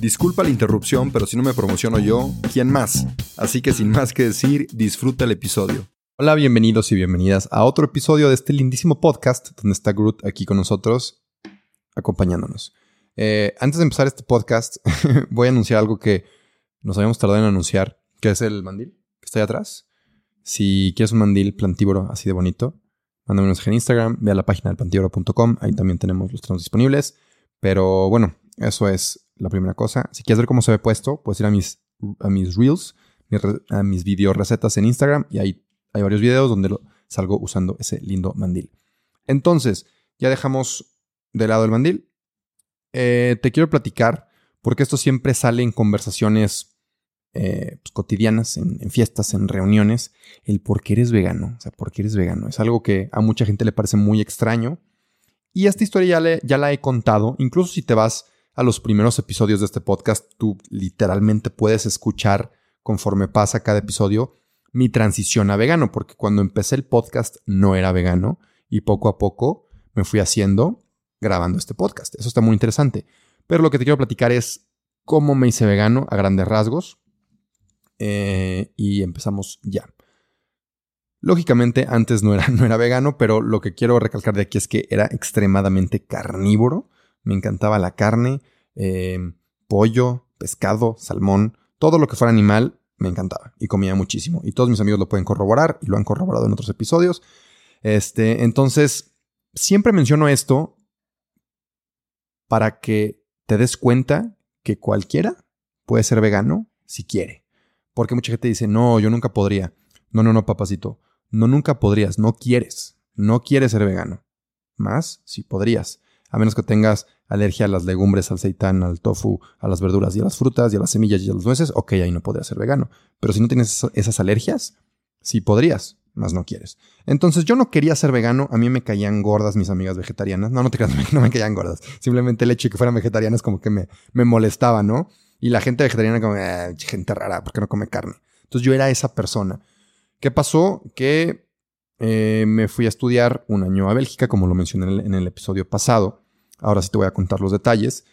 Disculpa la interrupción, pero si no me promociono yo, ¿quién más? Así que sin más que decir, disfruta el episodio. Hola, bienvenidos y bienvenidas a otro episodio de este lindísimo podcast donde está Groot aquí con nosotros, acompañándonos. Eh, antes de empezar este podcast, voy a anunciar algo que nos habíamos tardado en anunciar, que es el mandil que está ahí atrás. Si quieres un mandil plantívoro así de bonito, mándame un en Instagram, ve a la página del plantívoro.com, ahí también tenemos los trenos disponibles. Pero bueno, eso es la primera cosa. Si quieres ver cómo se ve puesto, puedes ir a mis, a mis reels, a mis video recetas en Instagram y ahí hay varios videos donde salgo usando ese lindo mandil. Entonces, ya dejamos de lado el mandil. Eh, te quiero platicar, porque esto siempre sale en conversaciones eh, pues, cotidianas, en, fiestas, en reuniones, el por qué eres vegano. O sea, por qué eres vegano. Es algo que a mucha gente le parece muy extraño. Y esta historia ya, ya la he contado, incluso si te vas a los primeros episodios de este podcast, tú literalmente puedes escuchar conforme pasa cada episodio mi transición a vegano, porque cuando empecé el podcast no era vegano y poco a poco me fui haciendo grabando este podcast. Eso está muy interesante. Pero lo que te quiero platicar es cómo me hice vegano a grandes rasgos. Eh, y empezamos ya. Lógicamente antes no era, no era vegano, pero lo que quiero recalcar de aquí es que era extremadamente carnívoro me encantaba la carne, em, pollo, pescado, salmón, todo lo que fuera animal me encantaba y comía muchísimo. Y todos mis amigos lo pueden corroborar y lo han corroborado en otros episodios. Este, entonces, siempre menciono esto para que te des cuenta que cualquiera puede ser vegano si quiere. Porque mucha gente dice, no, yo nunca podría. No, no, no, papacito. No, nunca podrías. No quieres. No quieres ser vegano. Más si podrías a menos que tengas alergia a las legumbres, al seitán, al tofu, a las verduras y a las frutas y a las semillas y a las nueces, ok, ahí no podrías ser vegano. Pero si no tienes esas alergias, sí podrías, más no quieres. Entonces yo no quería ser vegano, a mí me caían gordas mis amigas vegetarianas. No, no te creas, no me caían gordas. Simplemente el hecho de que fueran vegetarianas como que me, me molestaba, ¿no? Y la gente vegetariana como, eh, gente rara, ¿por qué no come carne? Entonces yo era esa persona. ¿Qué pasó? Que eh, me fui a estudiar un año a Bélgica, como lo mencioné en el, episodio pasado. Ahora sí te voy a contar los detalles.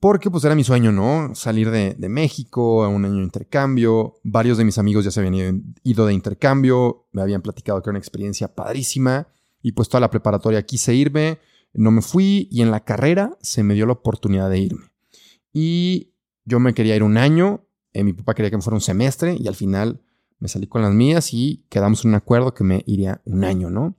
Porque pues era mi sueño, ¿no? Salir de, México a un año de intercambio. Varios de mis amigos ya se habían ido de intercambio. Me habían platicado que era una experiencia padrísima. Y pues toda la preparatoria quise irme. No me fui y en la carrera se me dio la oportunidad de irme. Y yo me quería ir un año. Eh, mi papá quería que me fuera un semestre y al final me salí con las mías y quedamos en un acuerdo que me iría un año, ¿no?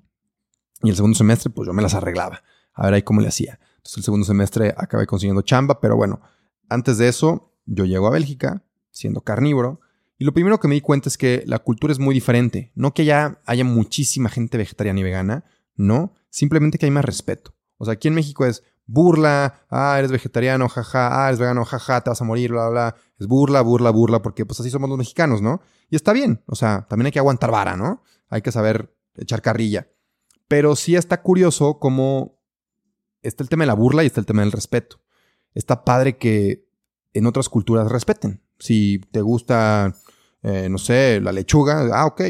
Y el segundo semestre, pues yo me las arreglaba. A ver ahí cómo le hacía. Entonces el segundo semestre acabé consiguiendo chamba, pero bueno, antes de eso, yo llego a Bélgica, siendo carnívoro, y lo primero que me di cuenta es que la cultura es muy diferente. No que ya haya muchísima gente vegetariana y vegana, no, simplemente que hay más respeto. O sea, aquí en México es burla, ah, eres vegetariano, jaja, ah, eres vegano, jaja, te vas a morir, bla, bla. Es burla, burla, burla, porque pues así somos los mexicanos, ¿no? Y está bien, o sea, también hay que aguantar vara, ¿no? Hay que saber echar carrilla. Pero sí está curioso cómo está el tema de la burla y está el tema del respeto. Está padre que en otras culturas respeten. Si te gusta, eh, no sé, la lechuga, ah, ok,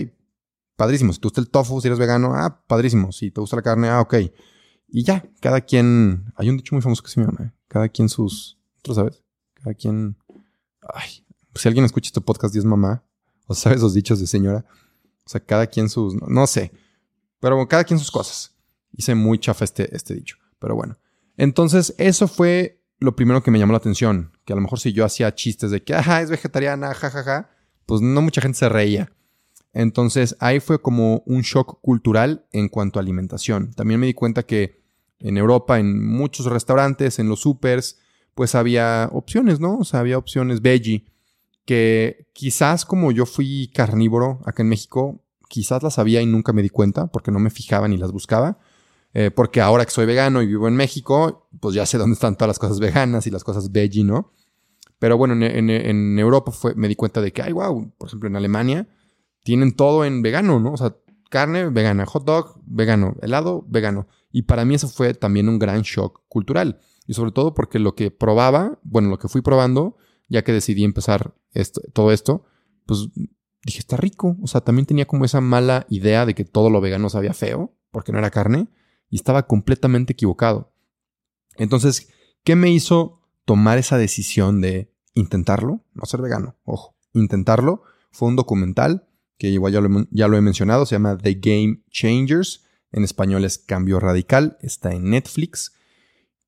padrísimo. Si te gusta el tofu, si eres vegano, ah, padrísimo. Si te gusta la carne, ah, ok. Y ya, cada quien. Hay un dicho muy famoso que se me llama, cada quien sus. ¿Tú sabes? Cada quien. Ay, si alguien escucha este podcast y es mamá, o sabes los dichos de señora. O sea, cada quien sus. No, sé. Pero cada quien sus cosas. Hice muy chafa este, este dicho. Pero bueno. Entonces, eso fue lo primero que me llamó la atención. Que a lo mejor si yo hacía chistes de que, ajá, es vegetariana, jajaja, pues no mucha gente se reía. Entonces, ahí fue como un shock cultural en cuanto a alimentación. También me di cuenta que en Europa, en muchos restaurantes, en los supers, pues había opciones, ¿no? O sea, había opciones veggie que quizás como yo fui carnívoro acá en México, quizás las había y nunca me di cuenta porque no me fijaba ni las buscaba. Eh, porque ahora que soy vegano y vivo en México, pues ya sé dónde están todas las cosas veganas y las cosas veggie, ¿no? Pero bueno, en, Europa fue, me di cuenta de que, ay, wow, por ejemplo, en Alemania tienen todo en vegano, ¿no? O sea, carne vegana, hot dog vegano, helado vegano. Y para mí eso fue también un gran shock cultural. Y sobre todo porque lo que probaba, bueno, lo que fui probando, ya que decidí empezar esto, todo esto, pues dije, está rico. O sea, también tenía como esa mala idea de que todo lo vegano sabía feo, porque no era carne, y estaba completamente equivocado. Entonces, ¿qué me hizo tomar esa decisión de intentarlo? No ser vegano, ojo, intentarlo. Fue un documental que igual ya lo, he mencionado, se llama The Game Changers, en español es Cambio Radical, está en Netflix.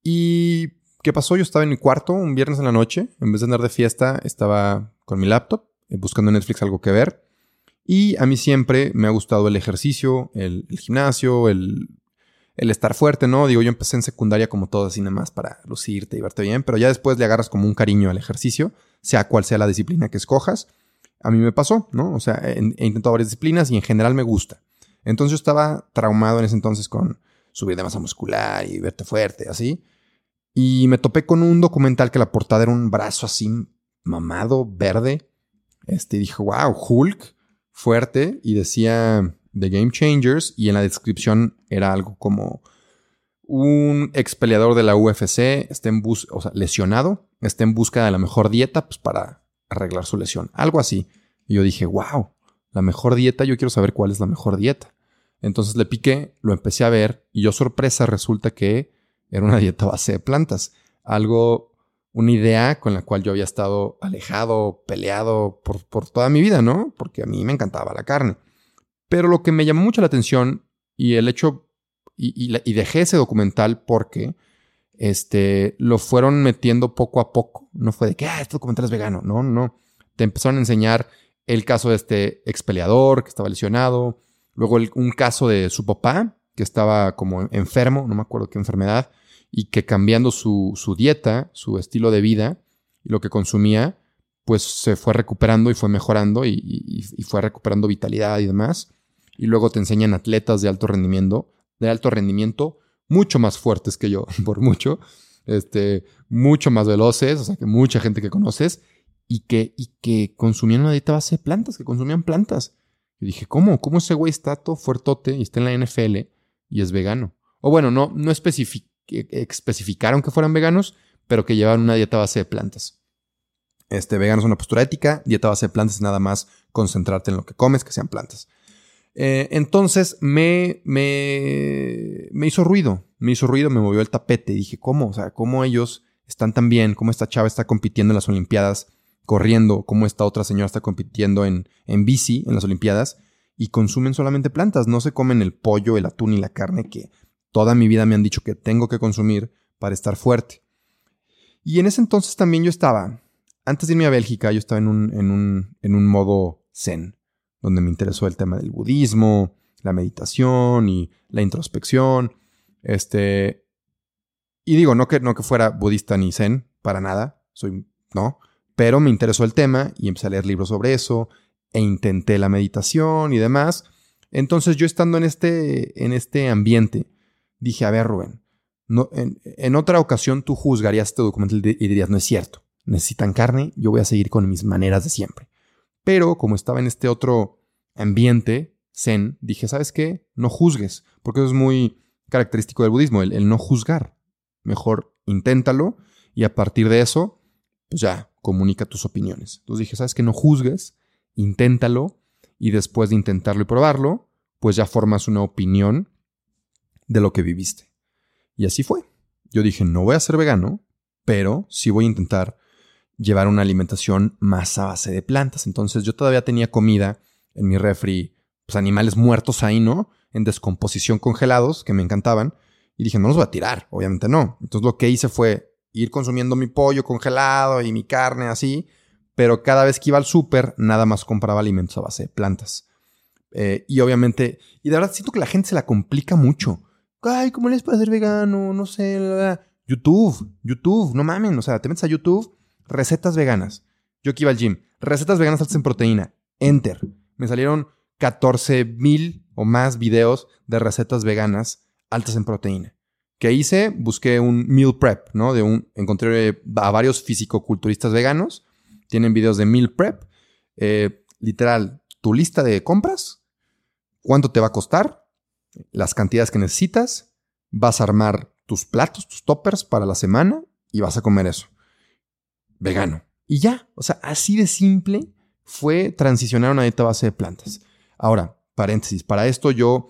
¿Y qué pasó? Yo estaba en mi cuarto un viernes en la noche, en vez de andar de fiesta, estaba con mi laptop, eh, buscando en Netflix algo que ver. Y a mí siempre me ha gustado el ejercicio, el, gimnasio, el, el, estar fuerte, ¿no? Digo, yo empecé en secundaria como todo así nada más para lucirte y verte bien, pero ya después le agarras como un cariño al ejercicio, sea cual sea la disciplina que escojas a mí me pasó, ¿no? O sea, he, intentado varias disciplinas y en general me gusta. Entonces yo estaba traumado en ese entonces con subir de masa muscular y verte fuerte, así. Y me topé con un documental que la portada era un brazo así mamado, verde. Este, y dije, wow, Hulk, fuerte. Y decía The Game Changers. Y en la descripción era algo como un ex peleador de la UFC, está en bus o sea, lesionado, está en busca de la mejor dieta pues, para arreglar su lesión. Algo así. Y yo dije, wow, la mejor dieta, yo quiero saber cuál es la mejor dieta. Entonces le piqué, lo empecé a ver y yo sorpresa resulta que era una dieta base de plantas. Algo, una idea con la cual yo había estado alejado, peleado por, por toda mi vida, ¿no? Porque a mí me encantaba la carne. Pero lo que me llamó mucho la atención y el hecho, y, dejé ese documental porque este, lo fueron metiendo poco a poco. No fue de que, ah, este documental es vegano. No, no. Te empezaron a enseñar el caso de este ex peleador que estaba lesionado. Luego un caso de su papá que estaba como enfermo, no me acuerdo qué enfermedad, y que cambiando su, su dieta, su estilo de vida y lo que consumía, pues se fue recuperando y fue mejorando y, fue recuperando vitalidad y demás. Y luego te enseñan atletas de alto rendimiento, de alto rendimiento mucho más fuertes que yo, por mucho, este, mucho más veloces, o sea, que mucha gente que conoces, y que, y que consumían una dieta base de plantas, que consumían plantas. Y dije, ¿cómo? ¿Cómo ese güey está todo fuertote y está en la NFL y es vegano? O bueno, no, no especificaron que fueran veganos, pero que llevaban una dieta base de plantas. Este, vegano es una postura ética, dieta base de plantas nada más concentrarte en lo que comes, que sean plantas. Eh, entonces me, me, me hizo ruido, me hizo ruido, me movió el tapete. Y dije, ¿cómo? O sea, ¿cómo ellos están tan bien? ¿Cómo esta chava está compitiendo en las Olimpiadas corriendo? ¿Cómo esta otra señora está compitiendo en, en bici en las Olimpiadas? Y consumen solamente plantas, no se comen el pollo, el atún y la carne que toda mi vida me han dicho que tengo que consumir para estar fuerte. Y en ese entonces también yo estaba, antes de irme a Bélgica, yo estaba en un, en un, en un modo zen donde me interesó el tema del budismo, la meditación y la introspección. Este, y digo, no que, no que fuera budista ni zen, para nada, soy, no, pero me interesó el tema y empecé a leer libros sobre eso e intenté la meditación y demás. Entonces yo estando en este, en este ambiente, dije, a ver, Rubén, no, en, en, otra ocasión tú juzgarías este documento y dirías, no es cierto, necesitan carne, yo voy a seguir con mis maneras de siempre. Pero como estaba en este otro ambiente zen, dije, ¿sabes qué? No juzgues, porque eso es muy característico del budismo, el, no juzgar. Mejor inténtalo y a partir de eso, pues ya, comunica tus opiniones. Entonces dije, ¿sabes qué? No juzgues, inténtalo y después de intentarlo y probarlo, pues ya formas una opinión de lo que viviste. Y así fue. Yo dije, no voy a ser vegano, pero sí voy a intentar llevar una alimentación más a base de plantas. Entonces yo todavía tenía comida en mi refri, pues animales muertos ahí, ¿no? En descomposición congelados, que me encantaban. Y dije, no los voy a tirar, obviamente no. Entonces lo que hice fue ir consumiendo mi pollo congelado y mi carne así, pero cada vez que iba al súper, nada más compraba alimentos a base de plantas. Eh, y obviamente, y de verdad siento que la gente se la complica mucho. ay, ¿cómo les puede ser vegano? No sé, YouTube, YouTube, no mamen, o sea, te metes a YouTube, recetas veganas. Yo aquí iba al gym, recetas veganas altas en proteína, enter. Me salieron 14 mil o más videos de recetas veganas altas en proteína. ¿Qué hice? Busqué un meal prep, ¿no? De un, encontré a varios fisicoculturistas veganos. Tienen videos de meal prep. Eh, literal, tu lista de compras, cuánto te va a costar, las cantidades que necesitas, vas a armar tus platos, tus toppers para la semana y vas a comer eso. Vegano. Y ya, o sea, así de simple fue transicionar a una dieta base de plantas. Ahora, paréntesis, para esto yo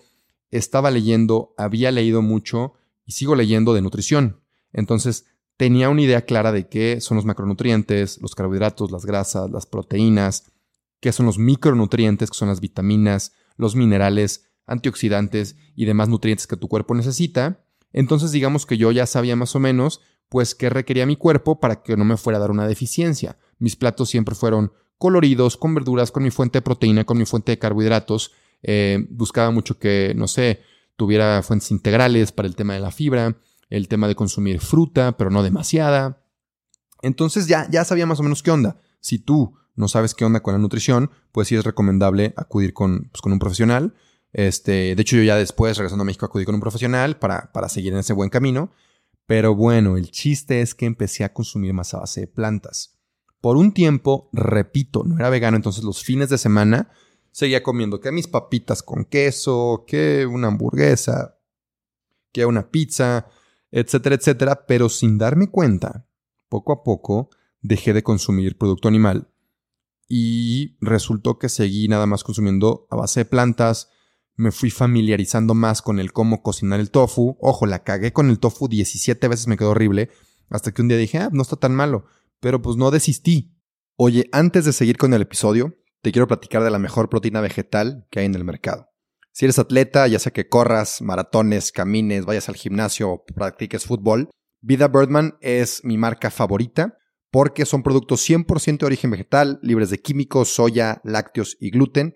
estaba leyendo, había leído mucho y sigo leyendo de nutrición. Entonces, tenía una idea clara de qué son los macronutrientes, los carbohidratos, las grasas, las proteínas, qué son los micronutrientes, que son las vitaminas, los minerales, antioxidantes y demás nutrientes que tu cuerpo necesita. Entonces, digamos que yo ya sabía más o menos, pues, qué requería mi cuerpo para que no me fuera a dar una deficiencia. Mis platos siempre fueron coloridos, con verduras, con mi fuente de proteína, con mi fuente de carbohidratos. Eh, buscaba mucho que, no sé, tuviera fuentes integrales para el tema de la fibra, el tema de consumir fruta, pero no demasiada. Entonces ya, ya sabía más o menos qué onda. Si tú no sabes qué onda con la nutrición, pues sí es recomendable acudir con, pues, con un profesional. Este, de hecho, yo ya después, regresando a México, acudí con un profesional para, para seguir en ese buen camino. Pero bueno, el chiste es que empecé a consumir más a base de plantas. Por un tiempo, repito, no era vegano, entonces los fines de semana seguía comiendo que mis papitas con queso, que una hamburguesa, que una pizza, etcétera, etcétera, pero sin darme cuenta, poco a poco dejé de consumir producto animal y resultó que seguí nada más consumiendo a base de plantas, me fui familiarizando más con el cómo cocinar el tofu, ojo, la cagué con el tofu 17 veces, me quedó horrible, hasta que un día dije, ah, no está tan malo, pero pues no desistí. Oye, antes de seguir con el episodio, te quiero platicar de la mejor proteína vegetal que hay en el mercado. Si eres atleta, ya sea que corras, maratones, camines, vayas al gimnasio o practiques fútbol, Vida Birdman es mi marca favorita porque son productos 100% de origen vegetal, libres de químicos, soya, lácteos y gluten,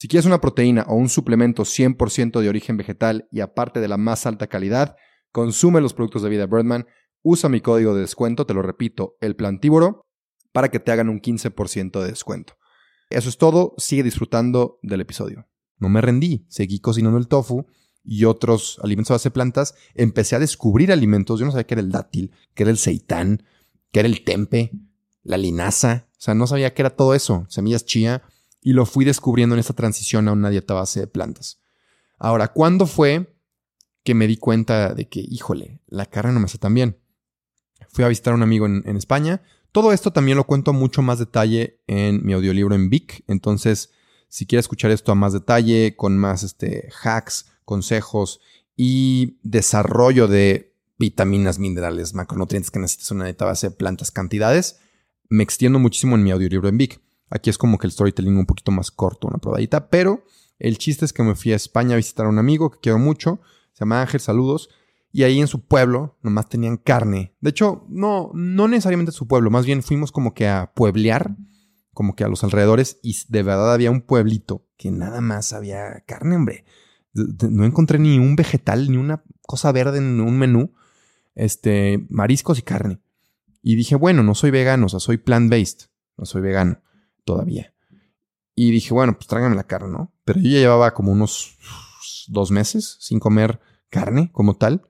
Si quieres una proteína o un suplemento 100% de origen vegetal y aparte de la más alta calidad, consume los productos de Vida Birdman, usa mi código de descuento, te lo repito, El Plantívoro, para que te hagan un 15% de descuento. Eso es todo, sigue disfrutando del episodio. No me rendí, seguí cocinando el tofu y otros alimentos a base de plantas. Empecé a descubrir alimentos, yo no sabía qué era el dátil, qué era el seitán, qué era el tempe, la linaza, o sea, no sabía qué era todo eso, semillas chía, y lo fui descubriendo en esta transición a una dieta base de plantas. Ahora, ¿cuándo fue que me di cuenta de que, híjole, la carne no me hace tan bien? Fui a visitar a un amigo en, España, todo esto también lo cuento mucho más detalle en mi audiolibro en Vic. Entonces, si quieres escuchar esto a más detalle, con más este, hacks, consejos y desarrollo de vitaminas, minerales, macronutrientes que necesitas en una dieta base de plantas, cantidades, me extiendo muchísimo en mi audiolibro en Vic. Aquí es como que el storytelling un poquito más corto, una probadita, pero el chiste es que me fui a España a visitar a un amigo que quiero mucho, se llama Ángel, saludos, y ahí en su pueblo nomás tenían carne. De hecho, no, no necesariamente su pueblo, más bien fuimos como que a pueblear, como que a los alrededores, y de verdad había un pueblito que nada más había carne, hombre. No encontré ni un vegetal, ni una cosa verde en un menú. Este, mariscos y carne. Y dije, bueno, no soy vegano, o sea, soy plant-based. No soy vegano todavía. Y dije, bueno, pues tráigame la carne, ¿no? Pero yo ya llevaba como unos dos meses sin comer carne como tal.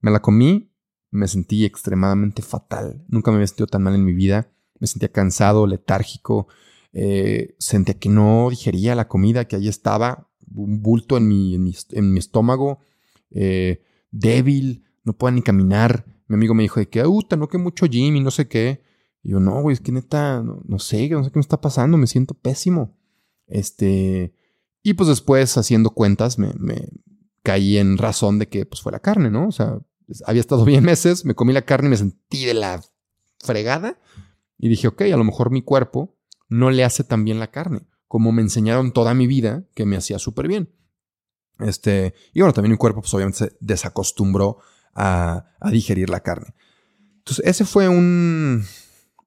Me la comí, me sentí extremadamente fatal. Nunca me había sentido tan mal en mi vida. Me sentía cansado, letárgico. Eh, sentía que no digería la comida, que ahí estaba, un bulto en mi, en mi, estómago, eh, débil, no podía ni caminar. Mi amigo me dijo de que, no que mucho gym y no sé qué. Y yo, no, güey, es que neta, no, sé, no sé qué me está pasando, me siento pésimo. Este, y pues después haciendo cuentas me, caí en razón de que pues fue la carne, ¿no? O sea, había estado bien meses, me comí la carne y me sentí de la fregada y dije, ok, a lo mejor mi cuerpo no le hace tan bien la carne, como me enseñaron toda mi vida que me hacía súper bien. Este, y bueno, también mi cuerpo pues obviamente se desacostumbró a, digerir la carne. Entonces, ese fue un,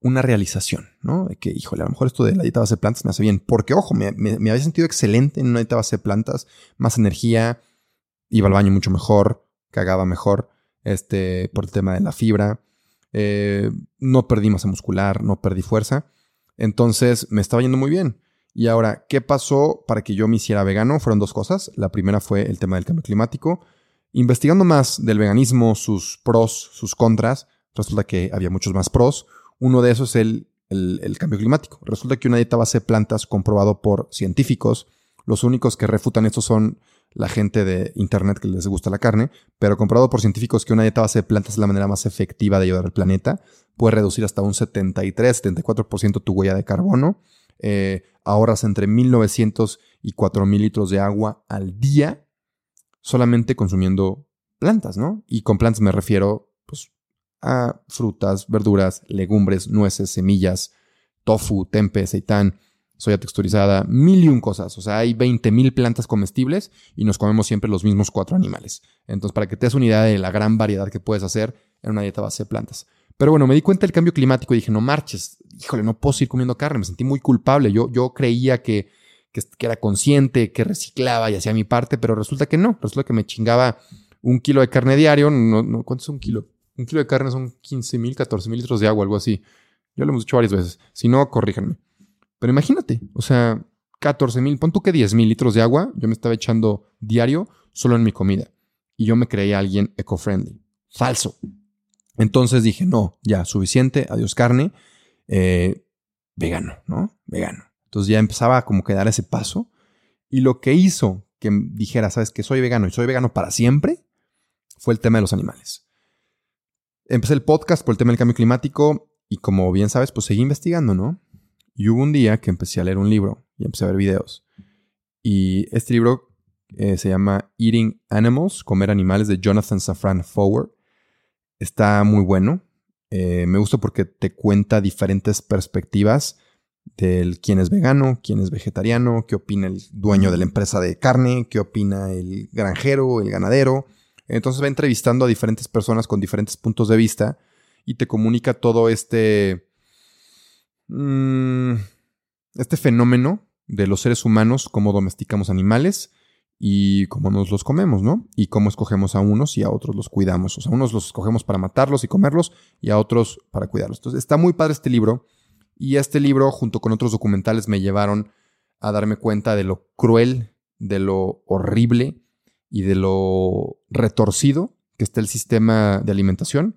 una realización, ¿no? De que, híjole, a lo mejor esto de la dieta base de plantas me hace bien. Porque, ojo, me, había sentido excelente en una dieta base de plantas, más energía, iba al baño mucho mejor, cagaba mejor, este, por el tema de la fibra. Eh, no perdí masa muscular, no perdí fuerza. Entonces me estaba yendo muy bien. Y ahora, ¿qué pasó para que yo me hiciera vegano? Fueron dos cosas. La primera fue el tema del cambio climático. Investigando más del veganismo, sus pros, sus contras, resulta que había muchos más pros. Uno de esos es el, cambio climático. Resulta que una dieta base de plantas comprobado por científicos, los únicos que refutan esto son la gente de internet que les gusta la carne, pero comprobado por científicos que una dieta base de plantas es la manera más efectiva de ayudar al planeta. Puede reducir hasta un 73-74% tu huella de carbono. Eh, ahorras entre 1.900 y 4.000 litros de agua al día solamente consumiendo plantas, ¿no? Y con plantas me refiero pues, a frutas, verduras, legumbres, nueces, semillas, tofu, tempe, seitán, soya texturizada, mil y un cosas. O sea, hay 20 mil plantas comestibles y nos comemos siempre los mismos cuatro animales. Entonces, para que te des una idea de la gran variedad que puedes hacer en una dieta base de plantas. Pero bueno, me di cuenta del cambio climático y dije, no marches, híjole, no puedo seguir comiendo carne. Me sentí muy culpable. Yo, yo creía que, que, era consciente, que reciclaba y hacía mi parte, pero resulta que no. Resulta que me chingaba un kilo de carne diario. No, no, ¿Cuánto es un kilo? Un kilo de carne son 15 mil, 14 mil litros de agua, algo así. Yo lo hemos dicho varias veces. Si no, corríjanme. Pero imagínate, o sea, 14 mil, pon tú que 10 mil litros de agua, yo me estaba echando diario solo en mi comida. Y yo me creía alguien eco-friendly. Falso. Entonces dije, no, ya, suficiente, adiós carne, eh, vegano, ¿no? Vegano. Entonces ya empezaba como que dar ese paso. Y lo que hizo que dijera, sabes que soy vegano y soy vegano para siempre, fue el tema de los animales. Empecé el podcast por el tema del cambio climático y como bien sabes, pues seguí investigando, ¿no? Y hubo un día que empecé a leer un libro y empecé a ver videos. Y este libro eh, se llama Eating Animals, Comer Animales, de Jonathan Safran Foer. Está muy bueno. Eh, me gusta porque te cuenta diferentes perspectivas del quién es vegano, quién es vegetariano, qué opina el dueño de la empresa de carne, qué opina el granjero, el ganadero. Entonces va entrevistando a diferentes personas con diferentes puntos de vista y te comunica todo este Mm, este fenómeno de los seres humanos, cómo domesticamos animales y cómo nos los comemos, ¿no? Y cómo escogemos a unos y a otros los cuidamos. O sea, unos los escogemos para matarlos y comerlos y a otros para cuidarlos. Entonces, está muy padre este libro. Y este libro, junto con otros documentales, me llevaron a darme cuenta de lo cruel, de lo horrible y de lo retorcido que está el sistema de alimentación,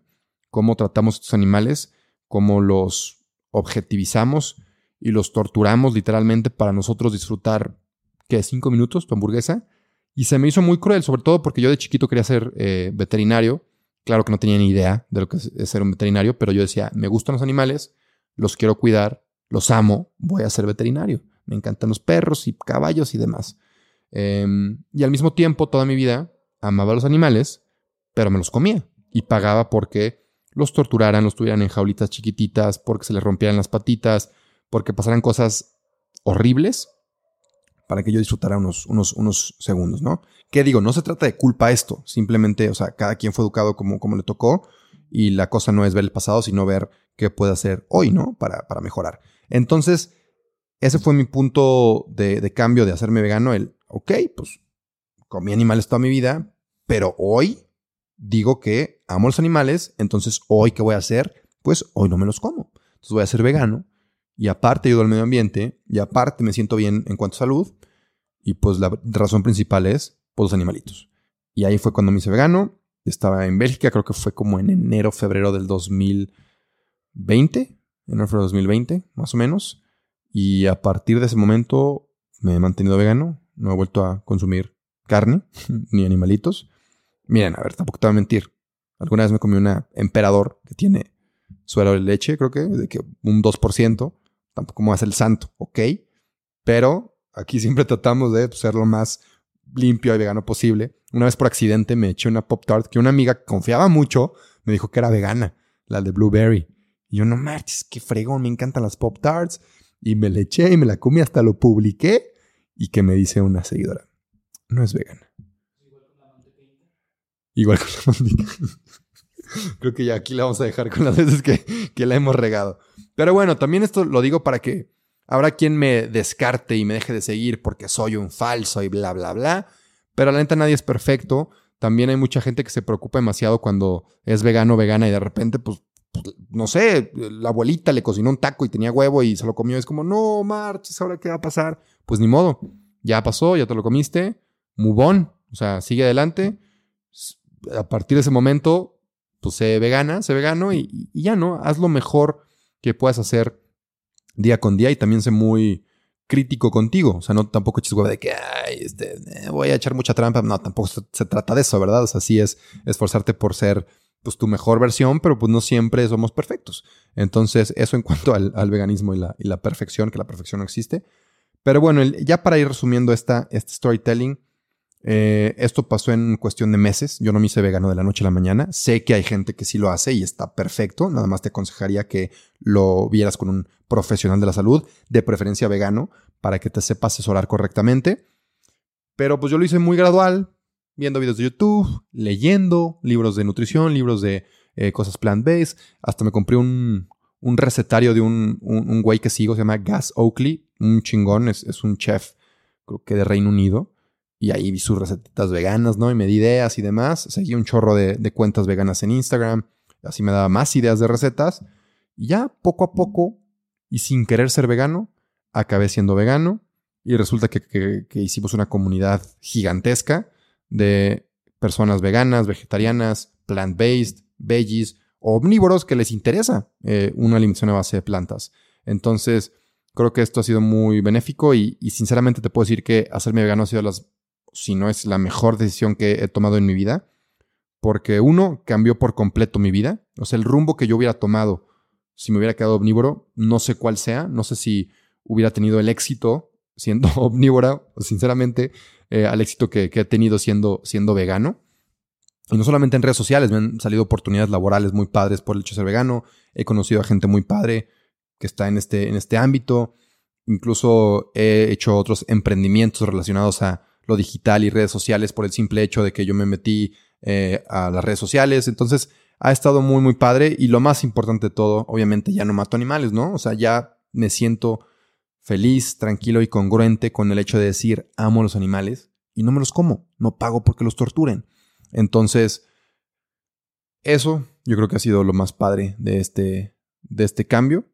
cómo tratamos a estos animales, cómo los objetivizamos y los torturamos literalmente para nosotros disfrutar, ¿qué? ¿Cinco minutos tu hamburguesa? Y se me hizo muy cruel, sobre todo porque yo de chiquito quería ser eh, veterinario. Claro que no tenía ni idea de lo que es ser un veterinario, pero yo decía, me gustan los animales, los quiero cuidar, los amo, voy a ser veterinario. Me encantan los perros y caballos y demás. Em, y al mismo tiempo, toda mi vida, amaba los animales, pero me los comía y pagaba porque los torturaran, los tuvieran en jaulitas chiquititas, porque se les rompieran las patitas, porque pasaran cosas horribles para que yo disfrutara unos, unos, unos segundos, ¿no? ¿Qué digo? No se trata de culpa esto, simplemente, o sea, cada quien fue educado como, como le tocó y la cosa no es ver el pasado, sino ver qué puede hacer hoy, ¿no? Para, para mejorar. Entonces, ese fue mi punto de, de cambio de hacerme vegano, el, ok, pues comí animales toda mi vida, pero hoy digo que amo los animales, entonces hoy qué voy a hacer? Pues hoy no me los como. Entonces voy a ser vegano y aparte ayudo al medio ambiente y aparte me siento bien en cuanto a salud y pues la razón principal es por los animalitos. Y ahí fue cuando me hice vegano. Estaba en Bélgica, creo que fue como en enero, febrero del 2020, enero, febrero del 2020, más o menos. Y a partir de ese momento me he mantenido vegano, no he vuelto a consumir carne ni animalitos. Miren, a ver, tampoco te voy a mentir. Alguna vez me comí una emperador que tiene suero de leche, creo que, de que un 2%. Tampoco me hace el santo, ok. Pero aquí siempre tratamos de ser lo más limpio y vegano posible. Una vez por accidente me eché una Pop Tart que una amiga que confiaba mucho me dijo que era vegana, la de Blueberry. Y yo, no marches, qué fregón, me encantan las Pop Tarts. Y me le eché y me la comí, hasta lo publiqué. Y que me dice una seguidora, no es vegana. Igual con la mantequilla. Creo que ya aquí la vamos a dejar con las veces que, la hemos regado. Pero bueno, también esto lo digo para que habrá quien me descarte y me deje de seguir porque soy un falso y bla, bla, bla. Pero la neta nadie es perfecto. También hay mucha gente que se preocupa demasiado cuando es vegano o vegana y de repente, pues, pues, no sé, la abuelita le cocinó un taco y tenía huevo y se lo comió. Es como, no, marches, ¿ahora qué va a pasar? Pues ni modo. Ya pasó, ya te lo comiste. Move O sea, sigue adelante. A partir de ese momento, pues sé vegana, sé vegano y, ya, ¿no? Haz lo mejor que puedas hacer día con día y también sé muy crítico contigo. O sea, no tampoco eches de que Ay, este, eh, voy a echar mucha trampa. No, tampoco se, trata de eso, ¿verdad? O sea, sí es esforzarte por ser pues tu mejor versión, pero pues no siempre somos perfectos. Entonces, eso en cuanto al, veganismo y la, y la, perfección, que la perfección no existe. Pero bueno, ya para ir resumiendo esta, este storytelling, eh, esto pasó en cuestión de meses. Yo no me hice vegano de la noche a la mañana. Sé que hay gente que sí lo hace y está perfecto. Nada más te aconsejaría que lo vieras con un profesional de la salud, de preferencia vegano, para que te sepa asesorar correctamente. Pero pues yo lo hice muy gradual, viendo videos de YouTube, leyendo libros de nutrición, libros de eh, cosas plant-based. Hasta me compré un, recetario de un, un, güey que sigo, se llama Gas Oakley. Un chingón, es, es un chef, creo que de Reino Unido y ahí vi sus recetas veganas, ¿no? Y me di ideas y demás. Seguí un chorro de, cuentas veganas en Instagram. Así me daba más ideas de recetas. Y ya poco a poco, y sin querer ser vegano, acabé siendo vegano. Y resulta que, hicimos una comunidad gigantesca de personas veganas, vegetarianas, plant-based, veggies, omnívoros que les interesa eh, una alimentación a base de plantas. Entonces, creo que esto ha sido muy benéfico y, sinceramente te puedo decir que hacerme vegano ha sido las si no es la mejor decisión que he tomado en mi vida, porque uno, cambió por completo mi vida, o sea, el rumbo que yo hubiera tomado si me hubiera quedado omnívoro, no sé cuál sea, no sé si hubiera tenido el éxito siendo omnívora, sinceramente, eh, al éxito que, he tenido siendo, siendo vegano. Y no solamente en redes sociales, me han salido oportunidades laborales muy padres por el hecho de ser vegano. He conocido a gente muy padre que está en este, en este ámbito. Incluso he hecho otros emprendimientos relacionados a lo digital y redes sociales por el simple hecho de que yo me metí eh, a las redes sociales. Entonces ha estado muy, muy padre. Y lo más importante de todo, obviamente ya no mato animales, ¿no? O sea, ya me siento feliz, tranquilo y congruente con el hecho de decir amo a los animales y no me los como, no pago porque los torturen. Entonces, eso yo creo que ha sido lo más padre de este, de este cambio.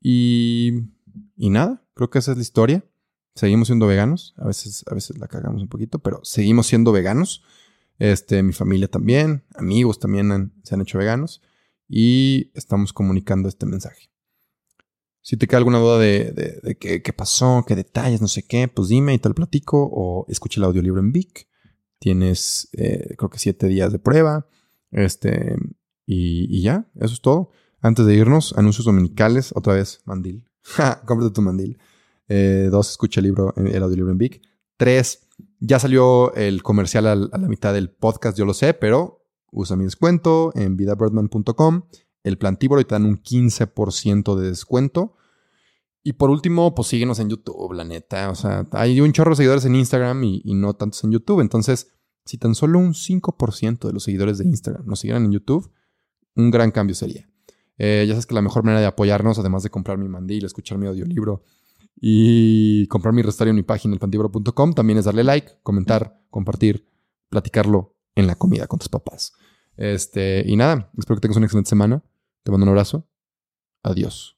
Y, y nada, creo que esa es la historia. Seguimos siendo veganos. A veces, a veces la cagamos un poquito, pero seguimos siendo veganos. Este, mi familia también, amigos también se han hecho veganos. Y estamos comunicando este mensaje. Si te queda alguna duda de, qué, pasó, qué detalles, no sé qué, pues dime y te platico. O escucha el audiolibro en Vic. Tienes, eh, creo que siete días de prueba. Este, y, ya, eso es todo. Antes de irnos, anuncios dominicales. Otra vez, mandil. Cómprate tu mandil. Eh, dos, escucha el libro, el audiolibro en Vic. Tres, ya salió el comercial a, la mitad del podcast, yo lo sé, pero usa mi descuento en vidabirdman.com. El plantívoro y te dan un 15% de descuento. Y por último, pues síguenos en YouTube, la neta. O sea, hay un chorro de seguidores en Instagram y, no tantos en YouTube. Entonces, si tan solo un 5% de los seguidores de Instagram nos siguieran en YouTube, un gran cambio sería. Eh, ya sabes que la mejor manera de apoyarnos, además de comprar mi mandil, escuchar mi audiolibro y comprar mi restaurante en mi página, elpantibro.com. También es darle like, comentar, compartir, platicarlo en la comida con tus papás. Este, y nada, espero que tengas una excelente semana. Te mando un abrazo. Adiós.